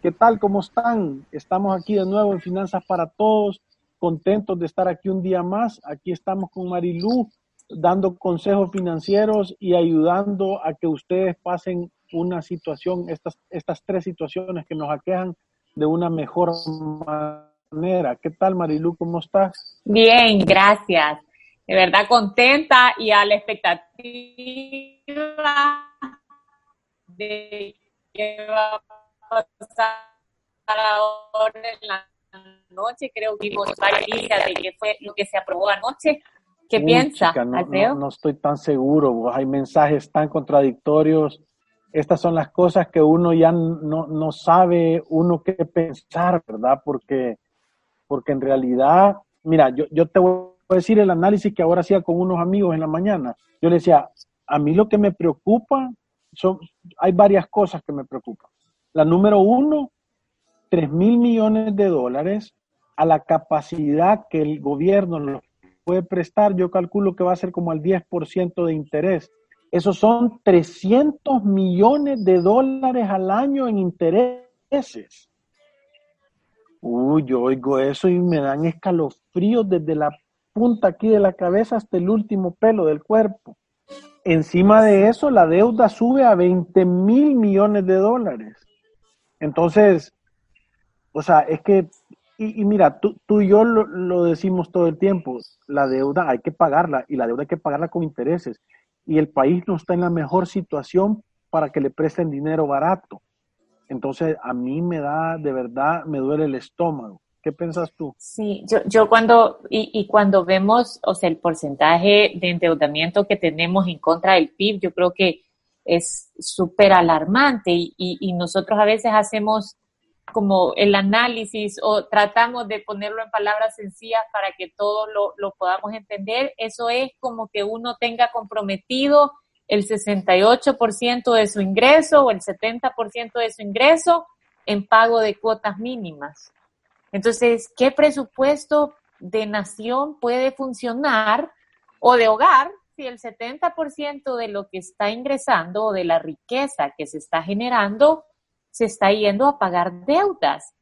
¿Qué tal? ¿Cómo están? Estamos aquí de nuevo en Finanzas para Todos, contentos de estar aquí un día más. Aquí estamos con Marilú dando consejos financieros y ayudando a que ustedes pasen una situación, estas, estas tres situaciones que nos aquejan de una mejor manera. ¿Qué tal, Marilú? ¿Cómo estás? Bien, gracias. De verdad contenta y a la expectativa de qué va a pasar ahora en la noche. Creo que vimos varias de qué fue lo que se aprobó anoche. ¿Qué piensa, no, No, estoy tan seguro. Hay mensajes tan contradictorios. Estas son las cosas que uno ya no, no sabe uno qué pensar, ¿verdad? Porque, porque en realidad, mira, yo, yo te voy a decir el análisis que ahora hacía con unos amigos en la mañana. Yo le decía, a mí lo que me preocupa son, hay varias cosas que me preocupan. La número uno, 3 mil millones de dólares a la capacidad que el gobierno nos puede prestar, yo calculo que va a ser como al 10% de interés. Esos son 300 millones de dólares al año en intereses. Uy, yo oigo eso y me dan escalofríos desde la punta aquí de la cabeza hasta el último pelo del cuerpo. Encima de eso, la deuda sube a 20 mil millones de dólares. Entonces, o sea, es que, y, mira, tú, tú, y yo lo, decimos todo el tiempo, la deuda hay que pagarla y la deuda hay que pagarla con intereses. Y el país no está en la mejor situación para que le presten dinero barato. Entonces, a mí me da, de verdad, me duele el estómago. ¿Qué piensas tú? Sí, yo, yo cuando, y, y, cuando vemos, o sea, el porcentaje de endeudamiento que tenemos en contra del PIB, yo creo que es súper alarmante y, y, nosotros a veces hacemos como el análisis o tratamos de ponerlo en palabras sencillas para que todos lo, lo podamos entender. Eso es como que uno tenga comprometido el 68% de su ingreso o el 70% de su ingreso en pago de cuotas mínimas. Entonces, ¿qué presupuesto de nación puede funcionar o de hogar si el 70% de lo que está ingresando o de la riqueza que se está generando se está yendo a pagar deudas?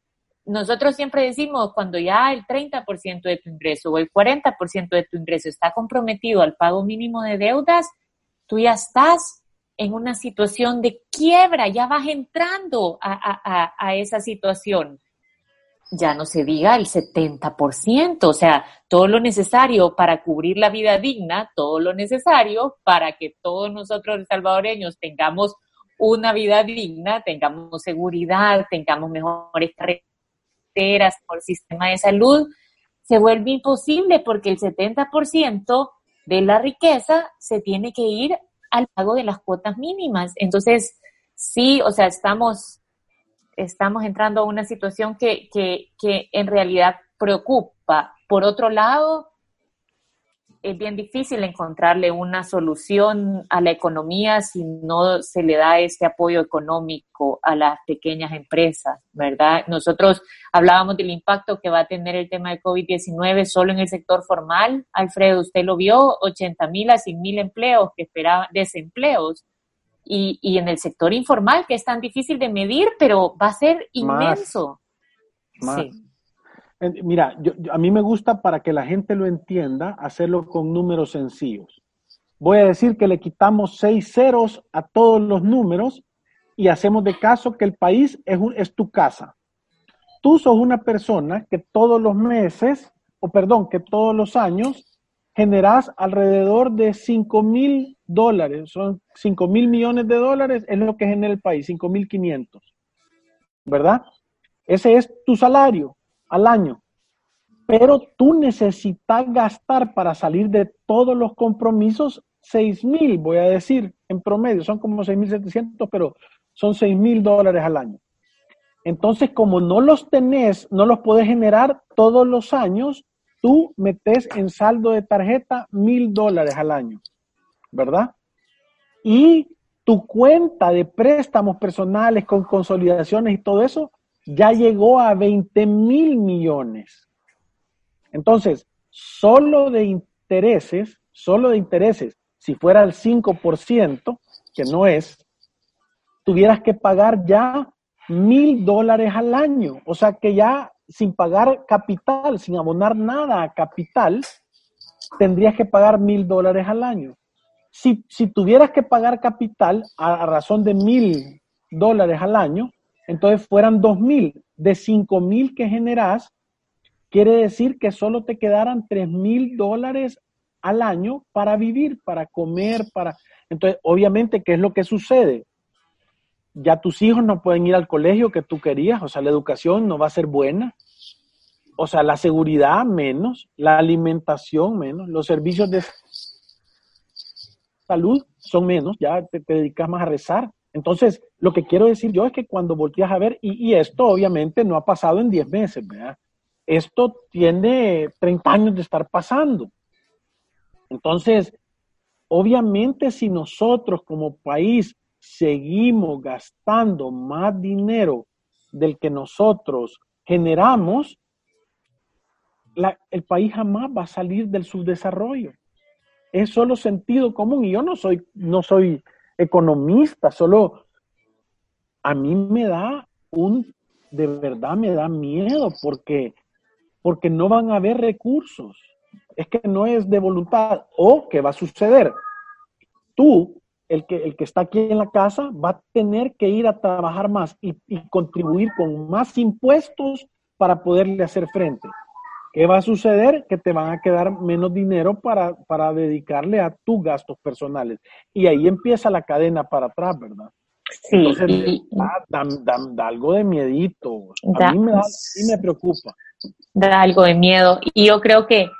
Nosotros siempre decimos, cuando ya el 30% de tu ingreso o el 40% de tu ingreso está comprometido al pago mínimo de deudas, tú ya estás en una situación de quiebra, ya vas entrando a, a esa situación ya no se diga el 70%, o sea, todo lo necesario para cubrir la vida digna, todo lo necesario para que todos nosotros salvadoreños tengamos una vida digna, tengamos seguridad, tengamos mejores carreteras, mejor sistema de salud, se vuelve imposible porque el 70% de la riqueza se tiene que ir al pago de las cuotas mínimas. Entonces, sí, o sea, estamos estamos entrando a una situación que, que, que en realidad preocupa. Por otro lado, es bien difícil encontrarle una solución a la economía si no se le da este apoyo económico a las pequeñas empresas, ¿verdad? Nosotros hablábamos del impacto que va a tener el tema de COVID-19 solo en el sector formal. Alfredo, usted lo vio, 80 mil a 100 mil empleos que esperaban, desempleos y, y, en el sector informal, que es tan difícil de medir, pero va a ser inmenso. Sí. Mira, yo, a mí me gusta para que la gente lo entienda, hacerlo con números sencillos. Voy a decir que le quitamos seis ceros a todos los números y hacemos de caso que el país es, es tu casa. Tú sos una persona que todos los meses o perdón, que todos los años generas alrededor de 5 mil dólares, son 5 mil millones de dólares, es lo que genera el país, 5 mil 500, ¿verdad? Ese es tu salario al año. Pero tú necesitas gastar para salir de todos los compromisos 6 mil, voy a decir, en promedio, son como 6 mil 700, pero son 6 mil dólares al año. Entonces, como no los tenés, no los puedes generar todos los años, tú metes en saldo de tarjeta mil dólares al año, ¿verdad? Y tu cuenta de préstamos personales con consolidaciones y todo eso ya llegó a 20 mil millones. Entonces, solo de intereses, solo de intereses, si fuera el 5%, que no es, tuvieras que pagar ya mil dólares al año. O sea que ya sin pagar capital, sin abonar nada a capital, tendrías que pagar mil dólares al año. Si, si tuvieras que pagar capital a, razón de mil dólares al año, entonces fueran dos mil. De cinco mil que generas, quiere decir que solo te quedaran tres mil dólares al año para vivir, para comer, para... Entonces, obviamente, ¿qué es lo que sucede? Ya tus hijos no pueden ir al colegio que tú querías, o sea, la educación no va a ser buena, o sea, la seguridad menos, la alimentación menos, los servicios de salud son menos, ya te, dedicas más a rezar. Entonces, lo que quiero decir yo es que cuando volteas a ver, y, y esto obviamente no ha pasado en 10 meses, ¿verdad? Esto tiene 30 años de estar pasando. Entonces, obviamente si nosotros como país seguimos gastando más dinero del que nosotros generamos, el país jamás va a salir del subdesarrollo. Es solo sentido común. Y yo no soy, no soy economista, solo a mí me da un, de verdad me da miedo porque, porque no van a haber recursos. Es que no es de voluntad. O que va a suceder. Tú el que, el que está aquí en la casa va a tener que ir a trabajar más y, contribuir con más impuestos para poderle hacer frente. ¿Qué va a suceder? Que te van a quedar menos dinero para, para dedicarle a tus gastos personales. Y ahí empieza la cadena para atrás, ¿verdad? Sí. Entonces, da, algo de miedito. A mí me, da, me preocupa. Da algo de miedo. Y yo creo que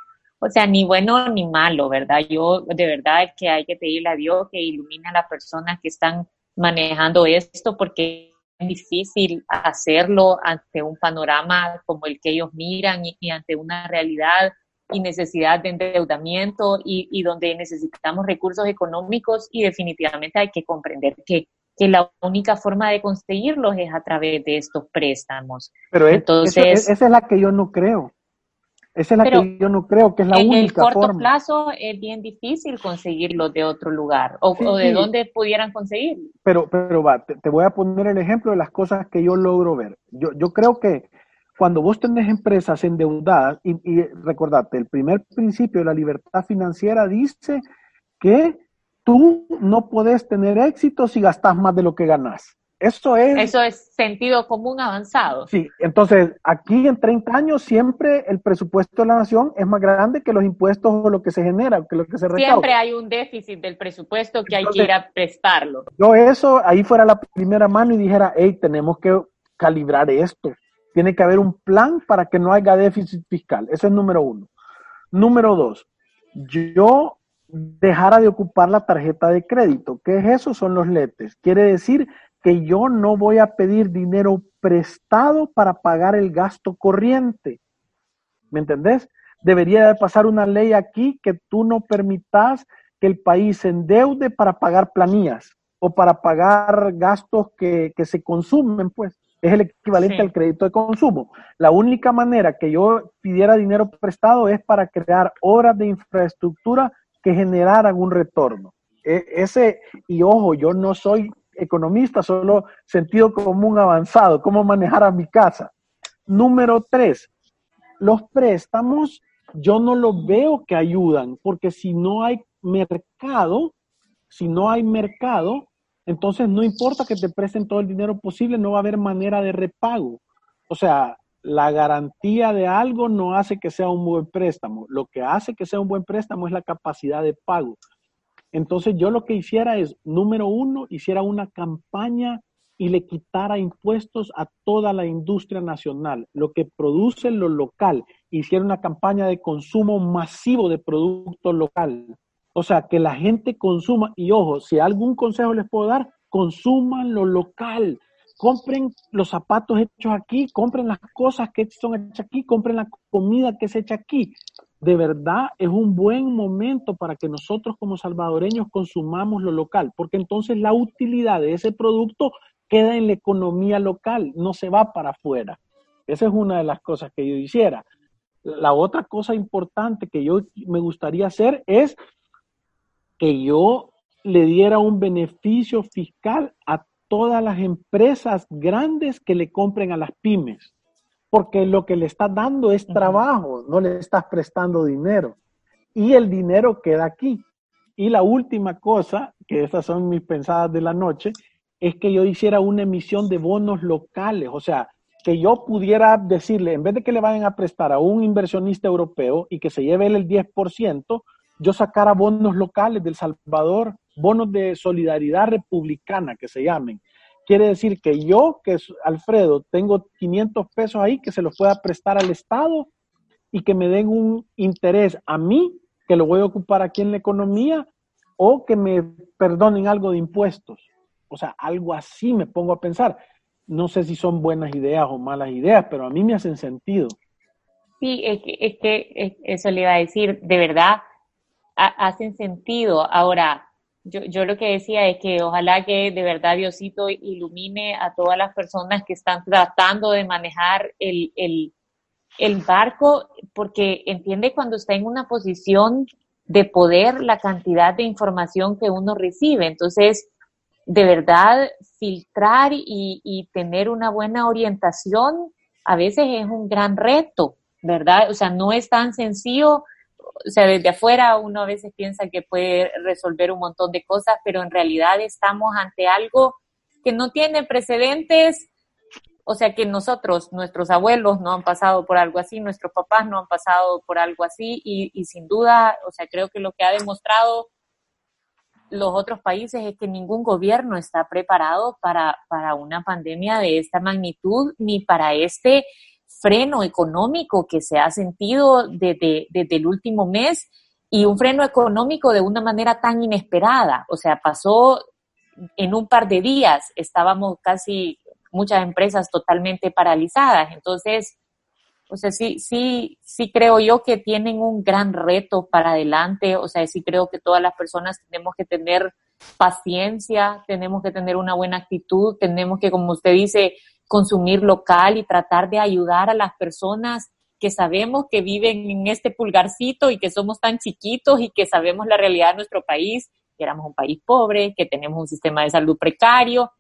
o sea, ni bueno ni malo, ¿verdad? Yo de verdad que hay que pedirle a Dios que ilumine a las personas que están manejando esto porque es difícil hacerlo ante un panorama como el que ellos miran y, ante una realidad y necesidad de endeudamiento y, y, donde necesitamos recursos económicos y definitivamente hay que comprender que, que, la única forma de conseguirlos es a través de estos préstamos. Pero Entonces, esa es la que yo no creo. Esa es la que yo no creo que es la única forma. En el corto plazo es bien difícil conseguirlo de otro lugar o, de dónde pudieran conseguirlo. Pero, pero va, te, voy a poner el ejemplo de las cosas que yo logro ver. Yo, yo creo que cuando vos tenés empresas endeudadas, y, y recordate, el primer principio de la libertad financiera dice que tú no puedes tener éxito si gastas más de lo que ganas. Eso es... Eso es sentido común avanzado. Sí, entonces aquí en 30 años siempre el presupuesto de la nación es más grande que los impuestos o lo que se genera, que lo que se recauda. Siempre hay un déficit del presupuesto que hay que ir a prestarlo. Yo eso, ahí fuera la primera mano y dijera, hey, tenemos que calibrar esto. Tiene que haber un plan para que no haya déficit fiscal. Eso es número uno. Número dos, yo dejara de ocupar la tarjeta de crédito. ¿Qué es eso? Son los letes. Quiere decir que yo no voy a pedir dinero prestado para pagar el gasto corriente. ¿Me entendés? Debería de pasar una ley aquí que tú no permitas que el país se endeude para pagar planillas o para pagar gastos que, se consumen, pues. Es el equivalente al crédito de consumo. La única manera que yo pidiera dinero prestado es para crear obras de infraestructura que generaran un retorno. E, ese, y ojo, yo no soy economista, solo sentido común avanzado, cómo manejar a mi casa. Número tres, los préstamos yo no los veo que ayudan, porque si no hay mercado, si no hay mercado, entonces no importa que te presten todo el dinero posible, no va a haber manera de repago. O sea, la garantía de algo no hace que sea un buen préstamo. Lo que hace que sea un buen préstamo es la capacidad de pago. Entonces yo lo que hiciera es, número uno, hiciera una campaña y le quitara impuestos a toda la industria nacional, lo que produce lo local, hiciera una campaña de consumo masivo de producto local. O sea, que la gente consuma, y ojo, si algún consejo les puedo dar, consuman lo local, compren los zapatos hechos aquí, compren las cosas que son hechas aquí, compren la comida que se hecha aquí. De verdad es un buen momento para que nosotros como salvadoreños consumamos lo local, porque entonces la utilidad de ese producto queda en la economía local, no se va para afuera. Esa es una de las cosas que yo hiciera. La otra cosa importante que yo me gustaría hacer es que yo le diera un beneficio fiscal a todas las empresas grandes que le compren a las pymes, porque lo que le estás dando es trabajo, no le estás prestando dinero. Y el dinero queda aquí. Y la última cosa, que esas son mis pensadas de la noche, es que yo hiciera una emisión de bonos locales, o sea, que yo pudiera decirle, en vez de que le vayan a prestar a un inversionista europeo y que se lleve él el 10%, yo sacara bonos locales del Salvador, bonos de solidaridad republicana que se llamen. Quiere decir que yo, que es Alfredo, tengo 500 pesos ahí que se los pueda prestar al Estado y que me den un interés a mí, que lo voy a ocupar aquí en la economía, o que me perdonen algo de impuestos. O sea, algo así me pongo a pensar. No sé si son buenas ideas o malas ideas, pero a mí me hacen sentido. Sí, es que, es que eso le iba a decir, de verdad, hacen sentido. Ahora, yo, yo lo que decía es que ojalá que de verdad Diosito ilumine a todas las personas que están tratando de manejar el, el, el barco, porque entiende cuando está en una posición de poder la cantidad de información que uno recibe. Entonces, de verdad, filtrar y, y tener una buena orientación a veces es un gran reto, ¿verdad? O sea, no es tan sencillo o sea, desde afuera uno a veces piensa que puede resolver un montón de cosas, pero en realidad estamos ante algo que no tiene precedentes, o sea que nosotros, nuestros abuelos no han pasado por algo así, nuestros papás no han pasado por algo así y, y sin duda, o sea, creo que lo que ha demostrado los otros países es que ningún gobierno está preparado para, para una pandemia de esta magnitud ni para este freno económico que se ha sentido desde, el último mes y un freno económico de una manera tan inesperada. O sea, pasó en un par de días, estábamos casi muchas empresas totalmente paralizadas. Entonces, o sea, sí, sí, sí creo yo que tienen un gran reto para adelante. O sea, sí creo que todas las personas tenemos que tener paciencia, tenemos que tener una buena actitud, tenemos que, como usted dice, consumir local y tratar de ayudar a las personas que sabemos que viven en este pulgarcito y que somos tan chiquitos y que sabemos la realidad de nuestro país, que éramos un país pobre, que tenemos un sistema de salud precario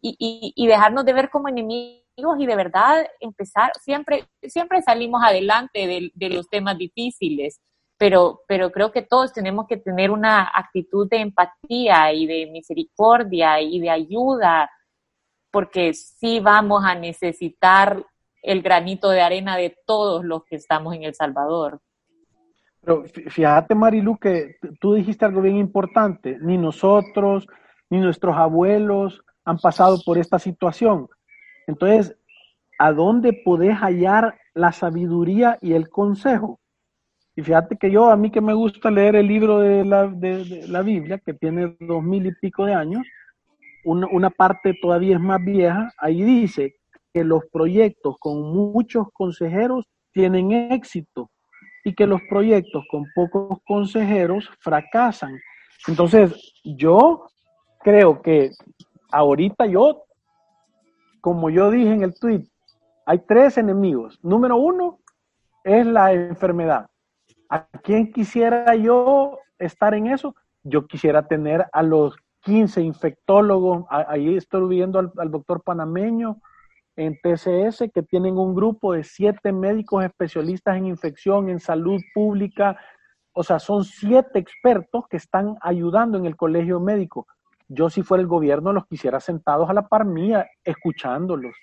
y, y, dejarnos de ver como enemigos y de verdad empezar, siempre, siempre salimos adelante de, de los temas difíciles, pero, pero creo que todos tenemos que tener una actitud de empatía y de misericordia y de ayuda porque sí vamos a necesitar el granito de arena de todos los que estamos en El Salvador. Pero fíjate, Marilu, que tú dijiste algo bien importante. Ni nosotros, ni nuestros abuelos han pasado por esta situación. Entonces, ¿a dónde podés hallar la sabiduría y el consejo? Y fíjate que yo, a mí que me gusta leer el libro de la, de la Biblia, que tiene dos mil y pico de años, una, parte todavía es más vieja, ahí dice que los proyectos con muchos consejeros tienen éxito y que los proyectos con pocos consejeros fracasan. Entonces, yo creo que ahorita yo, como yo dije en el tweet, hay tres enemigos. Número uno es la enfermedad. ¿A quién quisiera yo estar en eso? Yo quisiera tener a los 15 infectólogos, ahí estoy viendo al, doctor panameño en TCS, que tienen un grupo de siete médicos especialistas en infección, en salud pública, o sea, son siete expertos que están ayudando en el colegio médico. Yo si fuera el gobierno los quisiera sentados a la par mía, escuchándolos.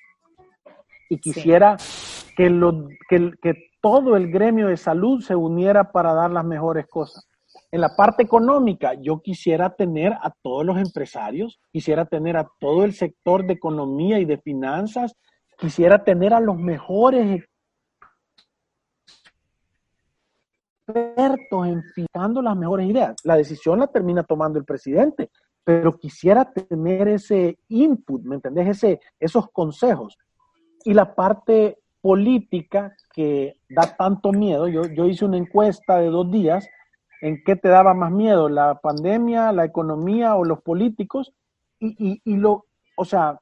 Y quisiera que, lo, que, que todo el gremio de salud se uniera para dar las mejores cosas. En la parte económica, yo quisiera tener a todos los empresarios, quisiera tener a todo el sector de economía y de finanzas, quisiera tener a los mejores expertos en fijando las mejores ideas. La decisión la termina tomando el presidente, pero quisiera tener ese input, ¿me entendés? Ese, esos consejos. Y la parte política que da tanto miedo, yo, yo hice una encuesta de dos días en qué te daba más miedo, la pandemia, la economía o los políticos, y, y, lo, o sea,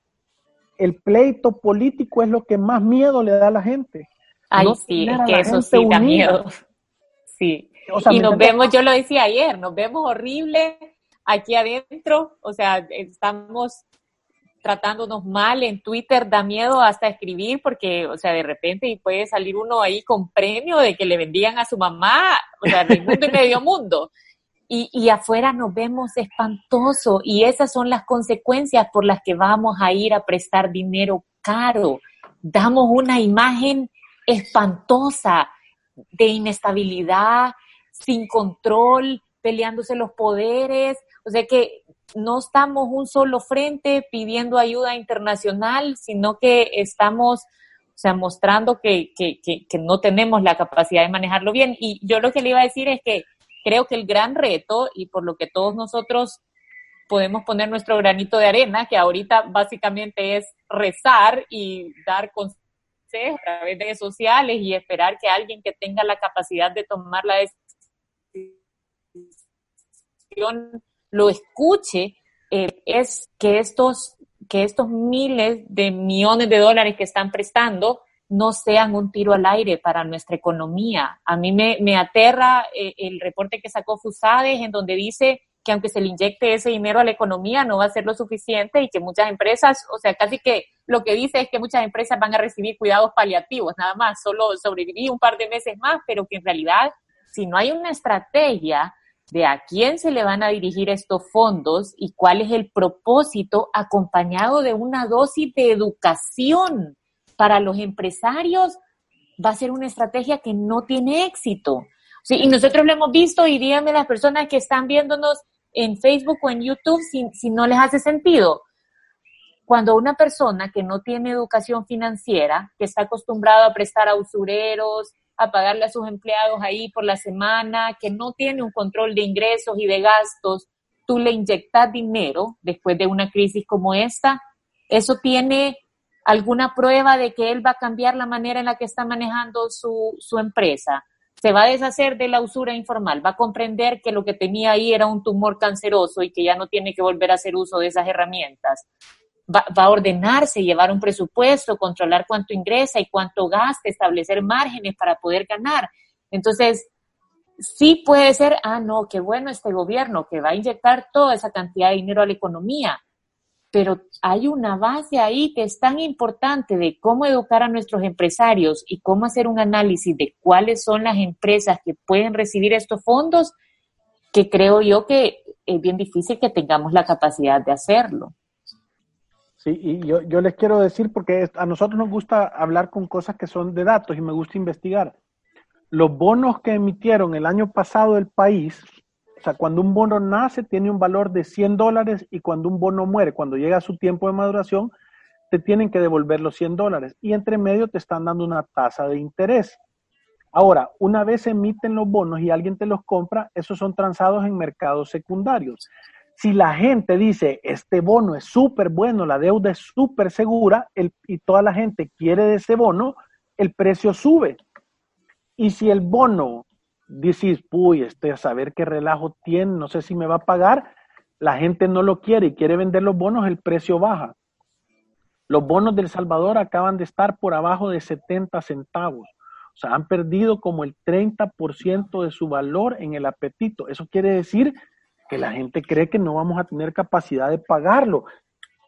el pleito político es lo que más miedo le da a la gente. Ay, sí, es que eso sí da miedo. Sí. y nos vemos, yo lo decía ayer, nos vemos horrible aquí adentro, o sea, estamos tratándonos mal en Twitter, da miedo hasta escribir porque, o sea, de repente puede salir uno ahí con premio de que le vendían a su mamá, o sea, del mundo y medio mundo. Y, y afuera nos vemos espantoso y esas son las consecuencias por las que vamos a ir a prestar dinero caro. Damos una imagen espantosa de inestabilidad, sin control, peleándose los poderes. O sea que no estamos un solo frente pidiendo ayuda internacional, sino que estamos o sea, mostrando que, que, que, que, no tenemos la capacidad de manejarlo bien. Y yo lo que le iba a decir es que creo que el gran reto, y por lo que todos nosotros podemos poner nuestro granito de arena, que ahorita básicamente es rezar y dar consejos a través de redes sociales y esperar que alguien que tenga la capacidad de tomar la decisión lo escuche, eh, es que estos, que estos miles de millones de dólares que están prestando no sean un tiro al aire para nuestra economía. A mí me, me aterra eh, el reporte que sacó Fusades en donde dice que aunque se le inyecte ese dinero a la economía no va a ser lo suficiente y que muchas empresas, o sea, casi que lo que dice es que muchas empresas van a recibir cuidados paliativos, nada más, solo sobrevivir un par de meses más, pero que en realidad, si no hay una estrategia de a quién se le van a dirigir estos fondos y cuál es el propósito acompañado de una dosis de educación para los empresarios, va a ser una estrategia que no tiene éxito. Y nosotros lo hemos visto y díganme las personas que están viéndonos en Facebook o en YouTube si, si no les hace sentido. Cuando una persona que no tiene educación financiera, que está acostumbrado a prestar a usureros, a pagarle a sus empleados ahí por la semana, que no tiene un control de ingresos y de gastos, tú le inyectas dinero después de una crisis como esta, eso tiene alguna prueba de que él va a cambiar la manera en la que está manejando su, su empresa. Se va a deshacer de la usura informal, va a comprender que lo que tenía ahí era un tumor canceroso y que ya no tiene que volver a hacer uso de esas herramientas va, a ordenarse, llevar un presupuesto, controlar cuánto ingresa y cuánto gasta, establecer márgenes para poder ganar. Entonces, sí puede ser, ah, no, qué bueno este gobierno que va a inyectar toda esa cantidad de dinero a la economía, pero hay una base ahí que es tan importante de cómo educar a nuestros empresarios y cómo hacer un análisis de cuáles son las empresas que pueden recibir estos fondos, que creo yo que es bien difícil que tengamos la capacidad de hacerlo. Sí, y yo, yo les quiero decir, porque a nosotros nos gusta hablar con cosas que son de datos y me gusta investigar. Los bonos que emitieron el año pasado el país, o sea, cuando un bono nace tiene un valor de 100 dólares y cuando un bono muere, cuando llega a su tiempo de maduración, te tienen que devolver los 100 dólares y entre medio te están dando una tasa de interés. Ahora, una vez emiten los bonos y alguien te los compra, esos son transados en mercados secundarios. Si la gente dice, este bono es súper bueno, la deuda es súper segura y toda la gente quiere de ese bono, el precio sube. Y si el bono dices, uy, este a saber qué relajo tiene, no sé si me va a pagar, la gente no lo quiere y quiere vender los bonos, el precio baja. Los bonos del Salvador acaban de estar por abajo de 70 centavos. O sea, han perdido como el 30% de su valor en el apetito. Eso quiere decir que la gente cree que no vamos a tener capacidad de pagarlo.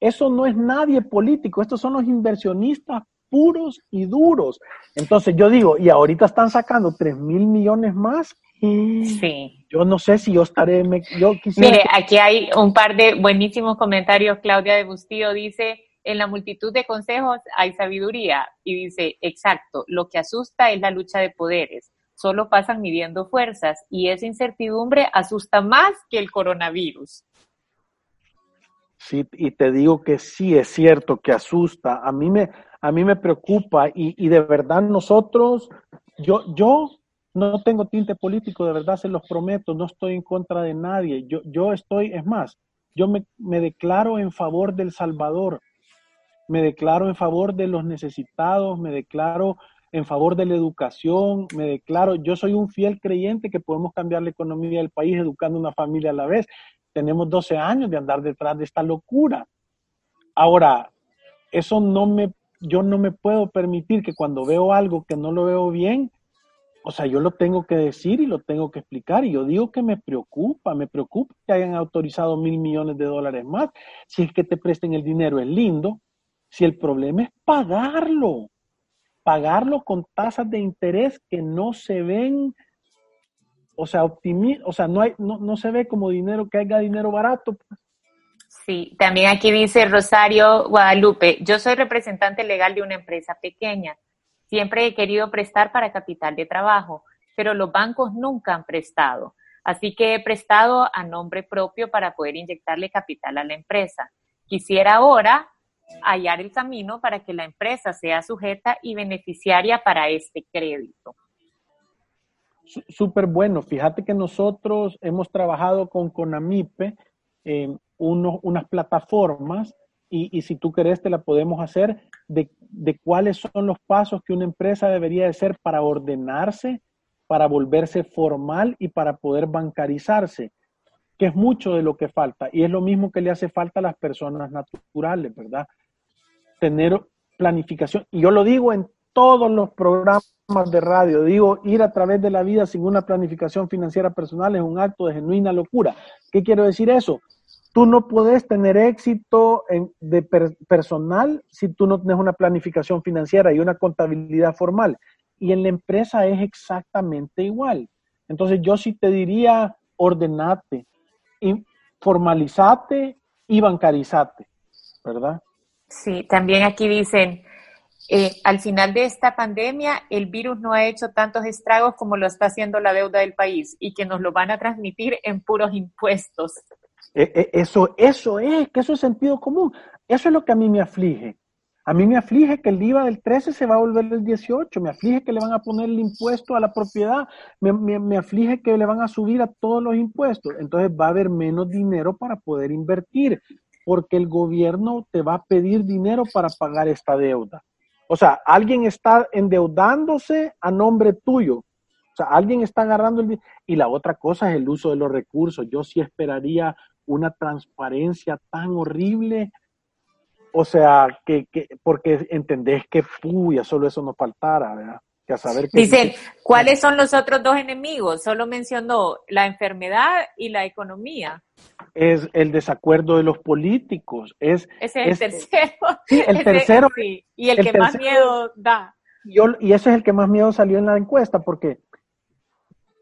Eso no es nadie político, estos son los inversionistas puros y duros. Entonces yo digo, y ahorita están sacando 3 mil millones más. Sí. Yo no sé si yo estaré, yo Mire, aquí hay un par de buenísimos comentarios. Claudia de Bustillo dice, en la multitud de consejos hay sabiduría. Y dice, exacto, lo que asusta es la lucha de poderes. Solo pasan midiendo fuerzas y esa incertidumbre asusta más que el coronavirus. Sí, y te digo que sí es cierto que asusta. A mí me, a mí me preocupa y, y de verdad nosotros, yo, yo no tengo tinte político, de verdad se los prometo, no estoy en contra de nadie. Yo, yo estoy, es más, yo me, me declaro en favor del Salvador me declaro en favor de los necesitados, me declaro en favor de la educación, me declaro, yo soy un fiel creyente que podemos cambiar la economía del país educando una familia a la vez. Tenemos 12 años de andar detrás de esta locura. Ahora, eso no me, yo no me puedo permitir que cuando veo algo que no lo veo bien, o sea, yo lo tengo que decir y lo tengo que explicar. Y yo digo que me preocupa, me preocupa que hayan autorizado mil millones de dólares más. Si es que te presten el dinero es lindo, si el problema es pagarlo, pagarlo con tasas de interés que no se ven, o sea, o sea, no, hay, no, se ve como dinero, que haya dinero barato. Pues. Sí, también aquí dice Rosario Guadalupe, yo soy representante legal de una empresa pequeña. Siempre he querido prestar para capital de trabajo, pero los bancos nunca han prestado. Así que he prestado a nombre propio para poder inyectarle capital a la empresa. Quisiera ahora hallar el camino para que la empresa sea sujeta y beneficiaria para este crédito. Súper bueno. Fíjate que nosotros hemos trabajado con Conamipe en unas plataformas y, si tú querés te la podemos hacer de, de cuáles son los pasos que una empresa debería de hacer para ordenarse, para volverse formal y para poder bancarizarse que es mucho de lo que falta y es lo mismo que le hace falta a las personas naturales, ¿verdad? Tener planificación. Y yo lo digo en todos los programas de radio, digo, ir a través de la vida sin una planificación financiera personal es un acto de genuina locura. ¿Qué quiero decir eso? Tú no puedes tener éxito en, de personal si tú no tienes una planificación financiera y una contabilidad formal. Y en la empresa es exactamente igual. Entonces yo sí te diría, ordenate, formalizate y bancarizate, ¿verdad? Sí, también aquí dicen, eh, al final de esta pandemia, el virus no ha hecho tantos estragos como lo está haciendo la deuda del país y que nos lo van a transmitir en puros impuestos. E, e, eso, eso es, que eso es sentido común. Eso es lo que a mí me aflige. A mí me aflige que el IVA del 13 se va a volver el 18, me aflige que le van a poner el impuesto a la propiedad, me, me, aflige que le van a subir a todos los impuestos. Entonces va a haber menos dinero para poder invertir porque el gobierno te va a pedir dinero para pagar esta deuda. O sea, alguien está endeudándose a nombre tuyo. O sea, alguien está agarrando el dinero. Y la otra cosa es el uso de los recursos. Yo sí esperaría una transparencia tan horrible. O sea, que, que porque entendés que, puya, solo eso nos faltara, ¿verdad? Que saber que, Dicen, ¿cuáles son los otros dos enemigos? Solo mencionó la enfermedad y la economía es el desacuerdo de los políticos. Es, ese es el tercero. Sí, el tercero. Y el, que más miedo da. y ese es el que más miedo salió en la encuesta, porque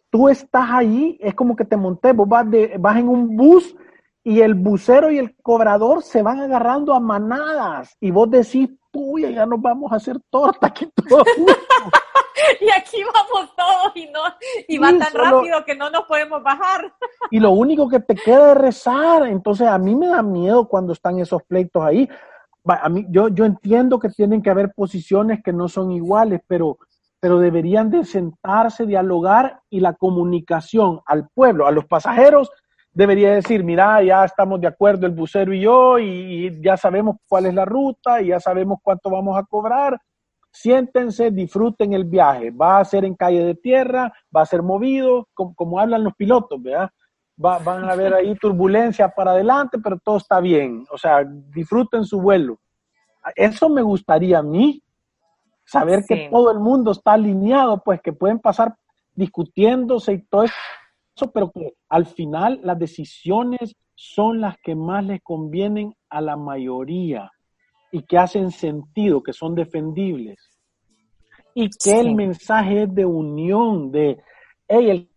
tú estás ahí, es como que te monté, vos vas, de, vas en un bus y el bucero y el cobrador se van agarrando a manadas y vos decís, puya, ya nos vamos a hacer torta aquí todos. y aquí vamos todos y no y va tan rápido que no nos podemos bajar. y lo único que te queda es rezar. Entonces a mí me da miedo cuando están esos pleitos ahí. A mí, yo, yo entiendo que tienen que haber posiciones que no son iguales, pero, pero deberían de sentarse, dialogar y la comunicación al pueblo, a los pasajeros, debería decir, mira, ya estamos de acuerdo el bucero y yo y ya sabemos cuál es la ruta y ya sabemos cuánto vamos a cobrar siéntense, disfruten el viaje. Va a ser en calle de tierra, va a ser movido, como, hablan los pilotos, ¿verdad? van a haber ahí turbulencia para adelante, pero todo está bien. O sea, disfruten su vuelo. Eso me gustaría a mí, saber que todo el mundo está alineado, pues que pueden pasar discutiéndose y todo eso, pero que al final las decisiones son las que más les convienen a la mayoría y que hacen sentido, que son defendibles. Y que el mensaje es de unión, de, hey, el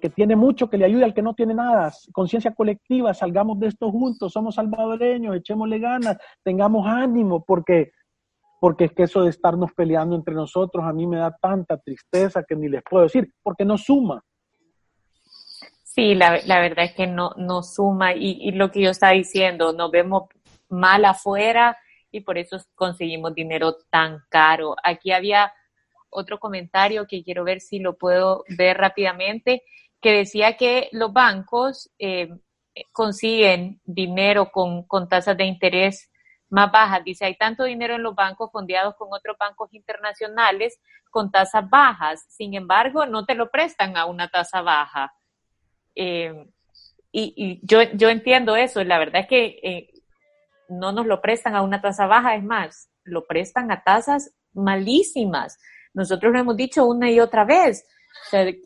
que tiene mucho, que le ayude al que no tiene nada. Conciencia colectiva, salgamos de esto juntos, somos salvadoreños, echémosle ganas, tengamos ánimo, porque, porque es que eso de estarnos peleando entre nosotros a mí me da tanta tristeza que ni les puedo decir, porque no suma. Sí, la, verdad es que no, no suma y, y lo que yo estaba diciendo, nos vemos mal afuera y por eso conseguimos dinero tan caro. Aquí había otro comentario que quiero ver si lo puedo ver rápidamente, que decía que los bancos eh, consiguen dinero con, con tasas de interés más bajas. Dice, hay tanto dinero en los bancos fondeados con otros bancos internacionales con tasas bajas. Sin embargo, no te lo prestan a una tasa baja. Eh, y, yo, yo entiendo eso. La verdad es que eh, no nos lo prestan a una tasa baja, es más, lo prestan a tasas malísimas. Nosotros lo hemos dicho una y otra vez.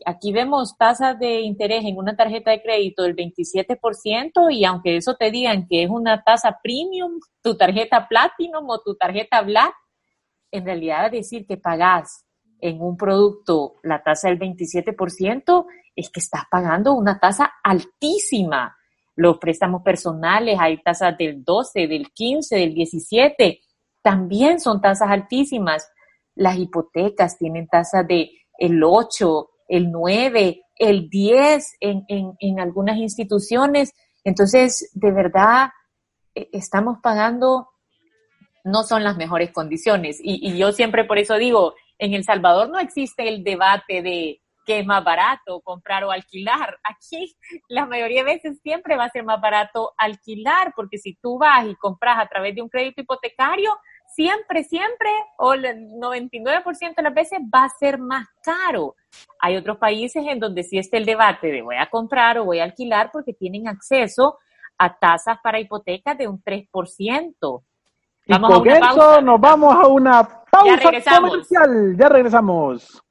aquí vemos tasas de interés en una tarjeta de crédito del 27% y aunque eso te digan que es una tasa premium, tu tarjeta platinum o tu tarjeta black, en realidad decir que pagas en un producto la tasa del 27% es que estás pagando una tasa altísima los préstamos personales, hay tasas del 12, del 15, del 17, también son tasas altísimas. Las hipotecas tienen tasas de el 8, el 9, el 10 en, en, algunas instituciones. Entonces, de verdad, e, estamos pagando, no son las mejores condiciones. Y, y yo siempre por eso digo, en El Salvador no existe el debate de que es más barato comprar o alquilar. Aquí la mayoría de veces siempre va a ser más barato alquilar, porque si tú vas y compras a través de un crédito hipotecario, siempre, siempre, o el 99% de las veces va a ser más caro. Hay otros países en donde sí está el debate de voy a comprar o voy a alquilar porque tienen acceso a tasas para hipotecas de un 3%. Vamos y con eso nos vamos a una pausa comercial. Ya regresamos.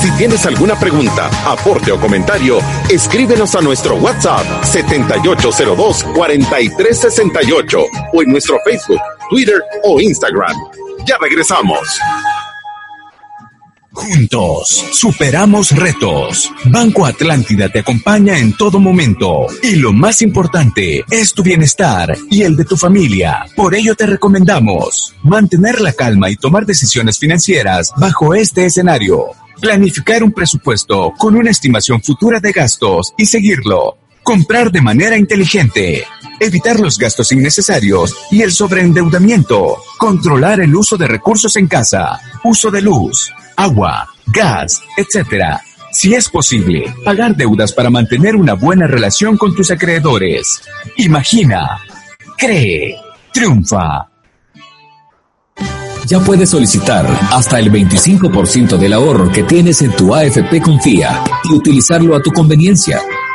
Si tienes alguna pregunta, aporte o comentario, escríbenos a nuestro WhatsApp 7802-4368 o en nuestro Facebook, Twitter o Instagram. Ya regresamos. Juntos, superamos retos. Banco Atlántida te acompaña en todo momento. Y lo más importante es tu bienestar y el de tu familia. Por ello te recomendamos mantener la calma y tomar decisiones financieras bajo este escenario. Planificar un presupuesto con una estimación futura de gastos y seguirlo. Comprar de manera inteligente. Evitar los gastos innecesarios y el sobreendeudamiento. Controlar el uso de recursos en casa. Uso de luz agua, gas, etc. Si es posible, pagar deudas para mantener una buena relación con tus acreedores. Imagina, cree, triunfa. Ya puedes solicitar hasta el 25% del ahorro que tienes en tu AFP Confía y utilizarlo a tu conveniencia.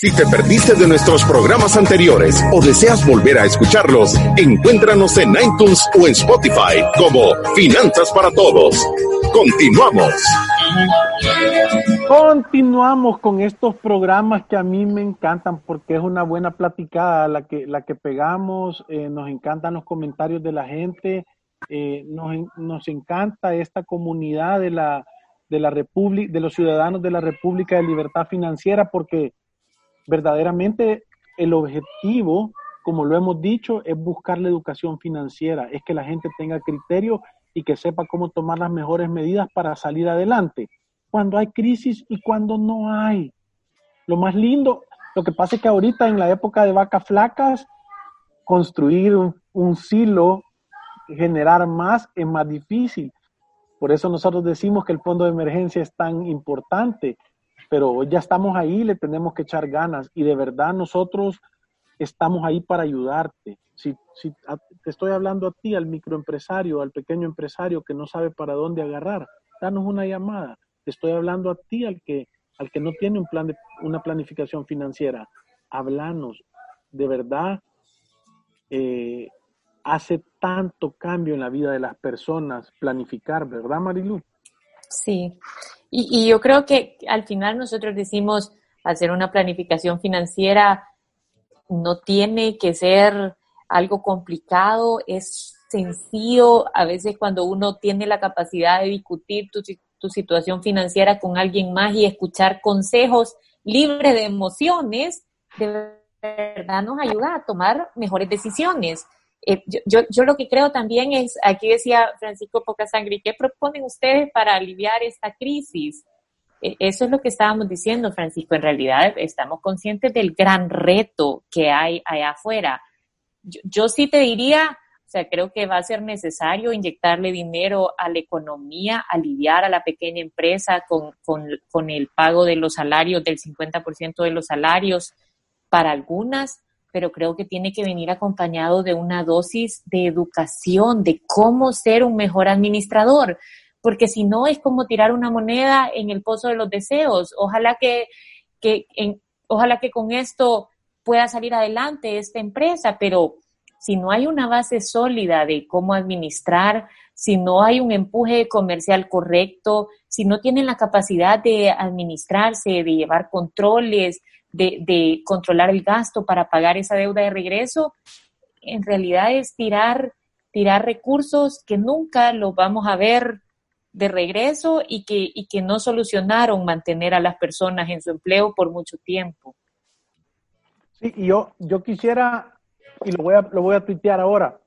Si te perdiste de nuestros programas anteriores o deseas volver a escucharlos, encuéntranos en iTunes o en Spotify como Finanzas para Todos. Continuamos. Continuamos con estos programas que a mí me encantan porque es una buena platicada la que, la que pegamos, eh, nos encantan los comentarios de la gente, eh, nos, nos encanta esta comunidad de la, de la República, de los ciudadanos de la República de Libertad Financiera porque verdaderamente el objetivo, como lo hemos dicho, es buscar la educación financiera, es que la gente tenga criterio y que sepa cómo tomar las mejores medidas para salir adelante, cuando hay crisis y cuando no hay. Lo más lindo, lo que pasa es que ahorita en la época de vacas flacas, construir un, silo, generar más es más difícil. Por eso nosotros decimos que el fondo de emergencia es tan importante, pero ya estamos ahí, le tenemos que echar ganas y de verdad nosotros estamos ahí para ayudarte. Si, si te estoy hablando a ti, al microempresario, al pequeño empresario que no sabe para dónde agarrar, danos una llamada. Te estoy hablando a ti, al que, al que no tiene un plan de, una planificación financiera. Hablanos. De verdad, eh, hace tanto cambio en la vida de las personas planificar, ¿verdad, Marilu? Sí, y, y yo creo que al final nosotros decimos hacer una planificación financiera no tiene que ser algo complicado, es sencillo. A veces cuando uno tiene la capacidad de discutir tu, tu situación financiera con alguien más y escuchar consejos libres de emociones, de verdad nos ayuda a tomar mejores decisiones. Eh, yo, yo, lo que creo también es, aquí decía Francisco Pocasangre, ¿qué proponen ustedes para aliviar esta crisis? Eh, eso es lo que estábamos diciendo, Francisco. En realidad estamos conscientes del gran reto que hay allá afuera. Yo, yo sí te diría, o sea, creo que va a ser necesario inyectarle dinero a la economía, aliviar a la pequeña empresa con, con, con el pago de los salarios, del 50% de los salarios para algunas, pero creo que tiene que venir acompañado de una dosis de educación, de cómo ser un mejor administrador, porque si no es como tirar una moneda en el pozo de los deseos. Ojalá que, que en, ojalá que con esto pueda salir adelante esta empresa, pero si no hay una base sólida de cómo administrar, si no hay un empuje comercial correcto, si no tienen la capacidad de administrarse, de llevar controles, de, controlar el gasto para pagar esa deuda de regreso, en realidad es tirar, tirar recursos que nunca los vamos a ver de regreso y que, y que no solucionaron mantener a las personas en su empleo por mucho tiempo. Sí, y yo, yo quisiera y lo voy, a, lo voy a tuitear ahora.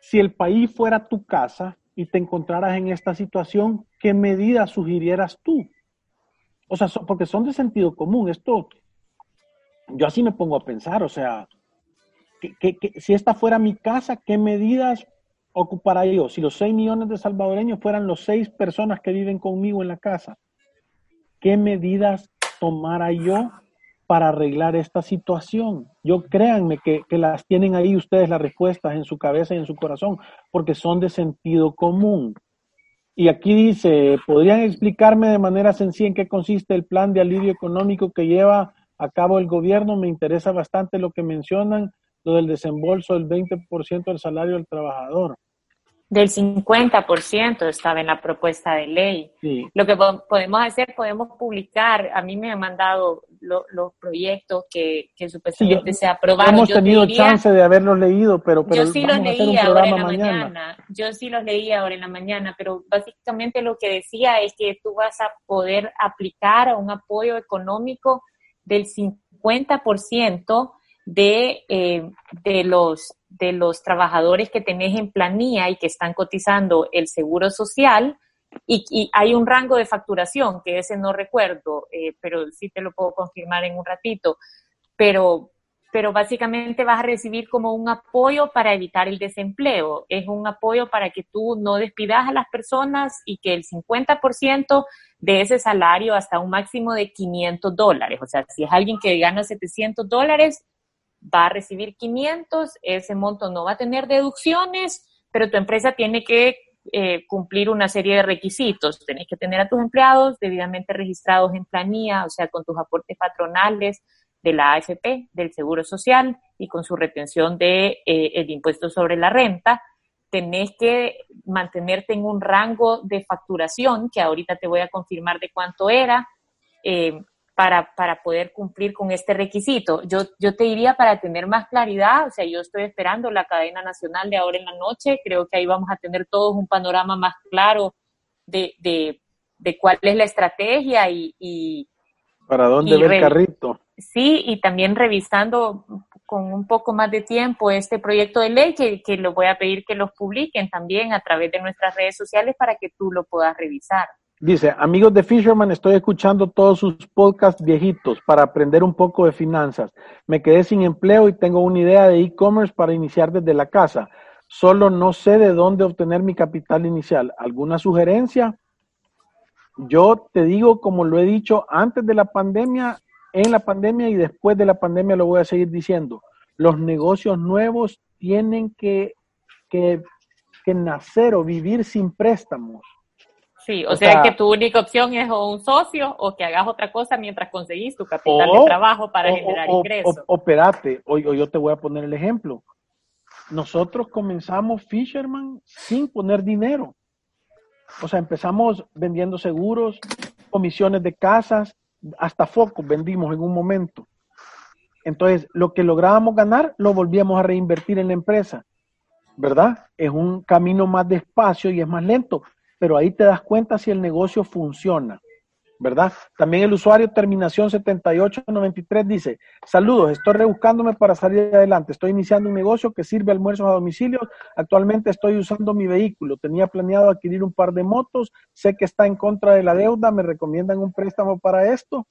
Si el país fuera tu casa y te encontraras en esta situación, ¿qué medidas sugirieras tú? O sea, porque son de sentido común. Esto, yo así me pongo a pensar, o sea, que, si esta fuera mi casa, ¿qué medidas ocuparía yo? Si los 6 millones de salvadoreños fueran los 6 personas que viven conmigo en la casa, ¿qué medidas tomara yo para arreglar esta situación? Yo créanme que, las tienen ahí ustedes las respuestas en su cabeza y en su corazón, porque son de sentido común. Y aquí dice, ¿podrían explicarme de manera sencilla en qué consiste el plan de alivio económico que lleva a cabo el gobierno? Me interesa bastante lo que mencionan, lo del desembolso del 20% del salario del trabajador del 50% estaba en la propuesta de ley. Lo que podemos hacer, podemos publicar, a mí me han mandado los proyectos que, que supuestamente se aprobaron. Hemos tenido chance de haberlos leído, pero, pero yo sí los leí ahora en la mañana. Yo sí los leí ahora en la mañana, pero básicamente lo que decía es que tú vas a poder aplicar un apoyo económico del 50% de, eh, de los de los trabajadores que tenés en planilla y que están cotizando el seguro social y, hay un rango de facturación, que ese no recuerdo, eh, pero sí te lo puedo confirmar en un ratito, pero, pero básicamente vas a recibir como un apoyo para evitar el desempleo, es un apoyo para que tú no despidas a las personas y que el 50% de ese salario hasta un máximo de 500 dólares, o sea, si es alguien que gana 700 dólares, va a recibir 500, ese monto no va a tener deducciones, pero tu empresa tiene que eh, cumplir una serie de requisitos. Tienes que tener a tus empleados debidamente registrados en planilla, o sea, con tus aportes patronales de la AFP, del Seguro Social y con su retención de eh, el impuesto sobre la renta. Tenés que mantenerte en un rango de facturación, que ahorita te voy a confirmar de cuánto era. Eh, para, para poder cumplir con este requisito. Yo, yo te diría para tener más claridad, o sea, yo estoy esperando la cadena nacional de ahora en la noche, creo que ahí vamos a tener todos un panorama más claro de, de, de cuál es la estrategia y... y ¿Para dónde ve el carrito? Sí, y también revisando con un poco más de tiempo este proyecto de ley que, que lo voy a pedir que los publiquen también a través de nuestras redes sociales para que tú lo puedas revisar. Dice, amigos de Fisherman, estoy escuchando todos sus podcasts viejitos para aprender un poco de finanzas. Me quedé sin empleo y tengo una idea de e-commerce para iniciar desde la casa. Solo no sé de dónde obtener mi capital inicial. ¿Alguna sugerencia? Yo te digo, como lo he dicho antes de la pandemia, en la pandemia y después de la pandemia lo voy a seguir diciendo. Los negocios nuevos tienen que, que, que nacer o vivir sin préstamos Sí, o, sea, que tu única opción es o un socio o que hagas otra cosa mientras conseguís tu capital de trabajo para generar ingresos. O, o, o, yo te voy a poner el ejemplo. nosotros comenzamos Fisherman sin poner dinero. O sea, empezamos vendiendo seguros, comisiones de casas, hasta focos vendimos en un momento. Entonces, lo que lográbamos ganar, lo volvíamos a reinvertir en la empresa. ¿Verdad? Es un camino más despacio y es más lento, pero ahí te das cuenta si el negocio funciona. ¿verdad? También el usuario terminación 7893 dice, saludos, estoy rebuscándome para salir adelante, estoy iniciando un negocio que sirve almuerzos a domicilio, actualmente estoy usando mi vehículo, tenía planeado adquirir un par de motos, sé que está en contra de la deuda, me recomiendan un préstamo para esto.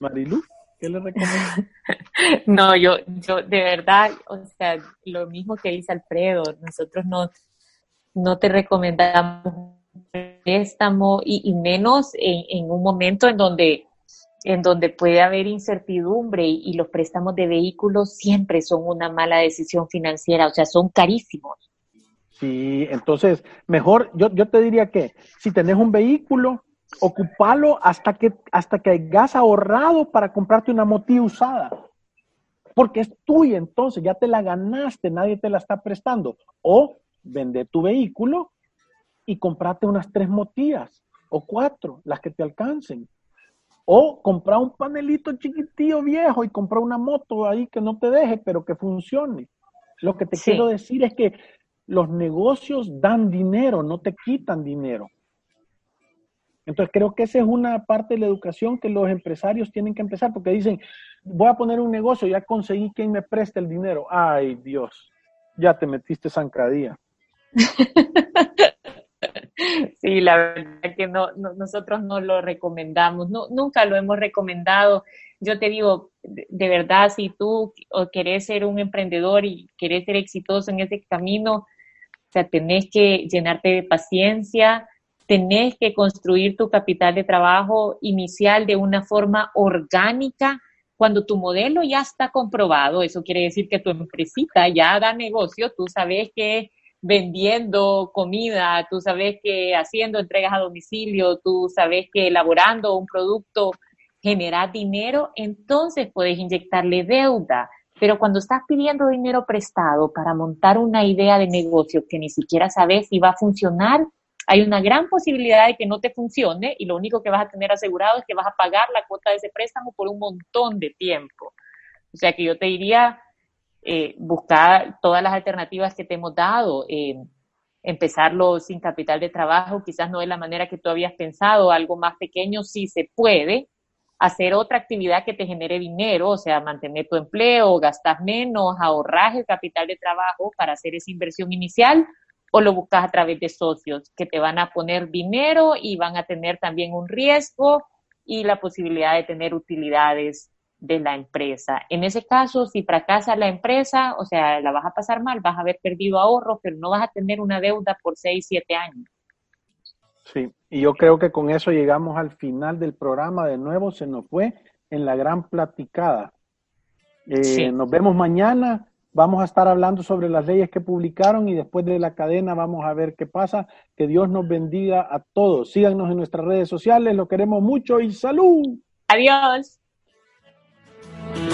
Marilu, ¿qué le recomiendan? no, yo, yo de verdad, o sea, lo mismo que dice Alfredo, nosotros no, no te recomendamos préstamo y, menos en, un momento en donde, en donde puede haber incertidumbre y, los préstamos de vehículos siempre son una mala decisión financiera, o sea, son carísimos. Sí, entonces, mejor, yo, yo te diría que si tenés un vehículo, ocupalo hasta que, hasta que hayas ahorrado para comprarte una moto usada. Porque es tuya, entonces ya te la ganaste, nadie te la está prestando. O vende tu vehículo y comprate unas tres motillas o cuatro, las que te alcancen. O comprar un panelito chiquitillo viejo y comprar una moto ahí que no te deje, pero que funcione. Lo que te quiero decir es que los negocios dan dinero, no te quitan dinero. Entonces creo que esa es una parte de la educación que los empresarios tienen que empezar, porque dicen, voy a poner un negocio, ya conseguí quien me preste el dinero. Ay Dios, ya te metiste zancadilla. Sí, la verdad que no, nosotros no lo recomendamos, nunca lo hemos recomendado. Yo te digo, de, verdad, si tú querés ser un emprendedor y querés ser exitoso en ese camino, o sea, tenés que llenarte de paciencia, tenés que construir tu capital de trabajo inicial de una forma orgánica. Cuando tu modelo ya está comprobado, eso quiere decir que tu empresita ya da negocio, tú sabes que vendiendo comida, tú sabes que haciendo entregas a domicilio, tú sabes que elaborando un producto genera dinero, entonces puedes inyectarle deuda. Pero cuando estás pidiendo dinero prestado para montar una idea de negocio que ni siquiera sabes si va a funcionar, hay una gran posibilidad de que no te funcione y lo único que vas a tener asegurado es que vas a pagar la cuota de ese préstamo por un montón de tiempo. O sea que yo te diría, eh, buscar todas las alternativas que te hemos dado. Eh, empezarlo sin capital de trabajo, quizás no es la manera que tú habías pensado, algo más pequeño sí se puede. Hacer otra actividad que te genere dinero, o sea, mantener tu empleo, gastas menos, ahorrar el capital de trabajo para hacer esa inversión inicial, o lo buscas a través de socios que te van a poner dinero y van a tener también un riesgo y la posibilidad de tener utilidades de la empresa. En ese caso, si fracasa la empresa, o sea, la vas a pasar mal, vas a haber perdido ahorros, pero no vas a tener una deuda por 6, 7 años. Sí, y yo creo que con eso llegamos al final del programa. De nuevo, se nos fue en la gran platicada. Eh, nos vemos mañana. Vamos a estar hablando sobre las leyes que publicaron y después de la cadena vamos a ver qué pasa. Que Dios nos bendiga a todos. Síganos en nuestras redes sociales. Lo queremos mucho y salud. Adiós. Thank you.